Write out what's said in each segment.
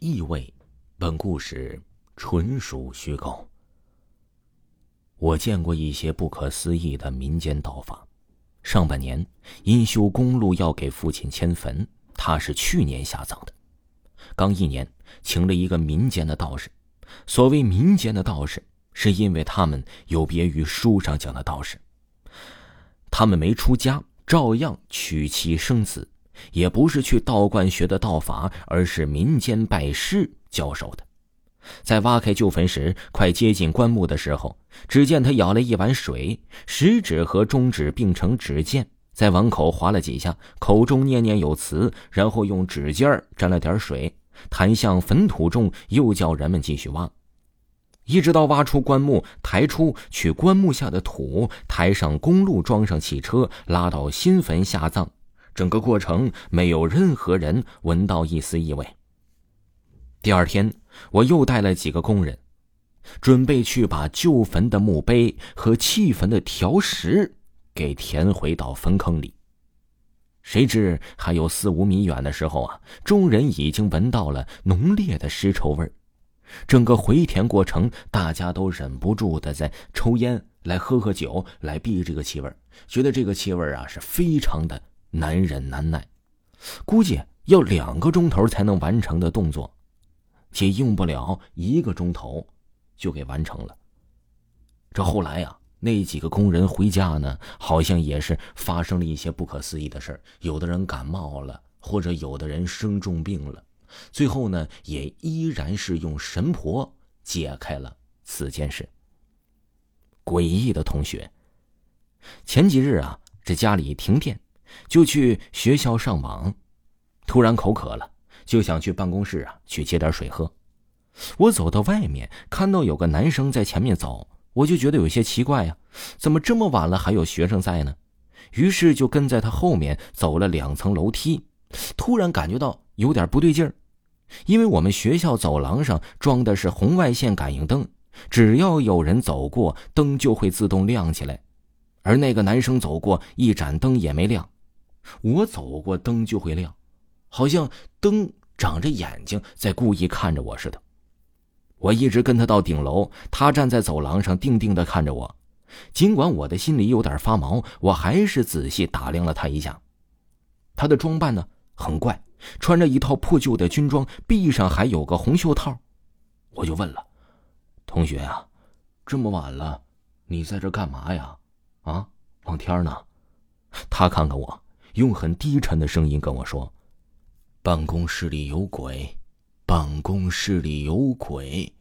意味，本故事纯属虚构。我见过一些不可思议的民间道法。上半年因修公路要给父亲迁坟，他是去年下葬的。刚一年，请了一个民间的道士。所谓民间的道士，是因为他们有别于书上讲的道士，他们没出家，照样娶妻生子。也不是去道观学的道法，而是民间拜师教授的。在挖开旧坟时，快接近棺木的时候，只见他舀了一碗水，食指和中指并成指尖，在碗口划了几下，口中念念有词，然后用指尖沾了点水，弹向坟土中，又叫人们继续挖，一直到挖出棺木，抬出取棺木下的土，抬上公路，装上汽车，拉到新坟下葬。整个过程没有任何人闻到一丝异味。第二天，我又带了几个工人，准备去把旧坟的墓碑和弃坟的条石给填回到坟坑里。谁知还有四五米远的时候啊，众人已经闻到了浓烈的尸臭味整个回填过程，大家都忍不住的在抽烟，来喝喝酒，来避这个气味觉得这个气味啊是非常的。难忍难耐，估计要两个钟头才能完成的动作，且用不了一个钟头就给完成了。这后来呀，那几个工人回家呢，好像也是发生了一些不可思议的事有的人感冒了，或者有的人生重病了，最后呢，也依然是用神婆解开了此件事。诡异的同学，前几日啊，这家里停电。就去学校上网，突然口渴了，就想去办公室啊去接点水喝。我走到外面，看到有个男生在前面走，我就觉得有些奇怪呀，怎么这么晚了还有学生在呢？于是就跟在他后面走了两层楼梯，突然感觉到有点不对劲儿，因为我们学校走廊上装的是红外线感应灯，只要有人走过，灯就会自动亮起来，而那个男生走过，一盏灯也没亮。我走过灯就会亮，好像灯长着眼睛在故意看着我似的。我一直跟他到顶楼，他站在走廊上定定的看着我。尽管我的心里有点发毛，我还是仔细打量了他一下。他的装扮呢很怪，穿着一套破旧的军装，臂上还有个红袖套。我就问了：“同学啊，这么晚了，你在这干嘛呀？啊，望天呢？”他看看我。用很低沉的声音跟我说：“办公室里有鬼，办公室里有鬼。”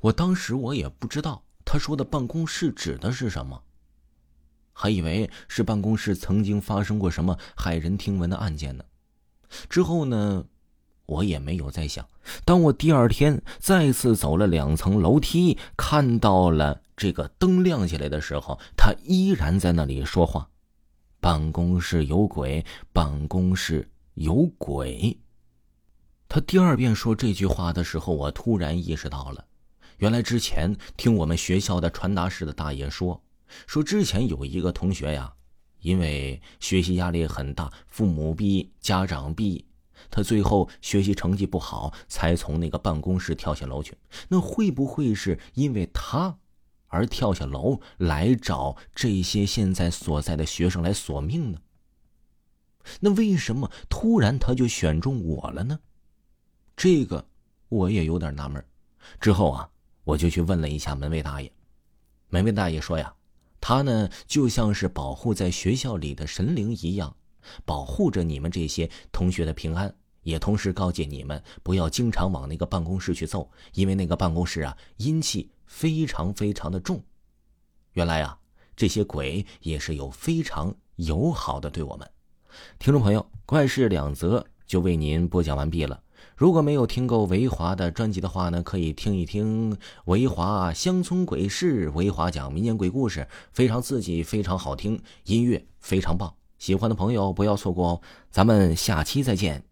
我当时我也不知道他说的办公室指的是什么，还以为是办公室曾经发生过什么骇人听闻的案件呢。之后呢，我也没有再想。当我第二天再次走了两层楼梯，看到了这个灯亮起来的时候，他依然在那里说话。办公室有鬼，办公室有鬼。他第二遍说这句话的时候，我突然意识到了，原来之前听我们学校的传达室的大爷说，说之前有一个同学呀，因为学习压力很大，父母逼，家长逼，他最后学习成绩不好，才从那个办公室跳下楼去。那会不会是因为他？而跳下楼来找这些现在所在的学生来索命呢？那为什么突然他就选中我了呢？这个我也有点纳闷。之后啊，我就去问了一下门卫大爷。门卫大爷说呀，他呢就像是保护在学校里的神灵一样，保护着你们这些同学的平安，也同时告诫你们不要经常往那个办公室去凑，因为那个办公室啊阴气。非常非常的重，原来啊，这些鬼也是有非常友好的对我们。听众朋友，怪事两则就为您播讲完毕了。如果没有听够维华的专辑的话呢，可以听一听维华乡村鬼事，维华讲民间鬼故事，非常刺激，非常好听，音乐非常棒。喜欢的朋友不要错过哦，咱们下期再见。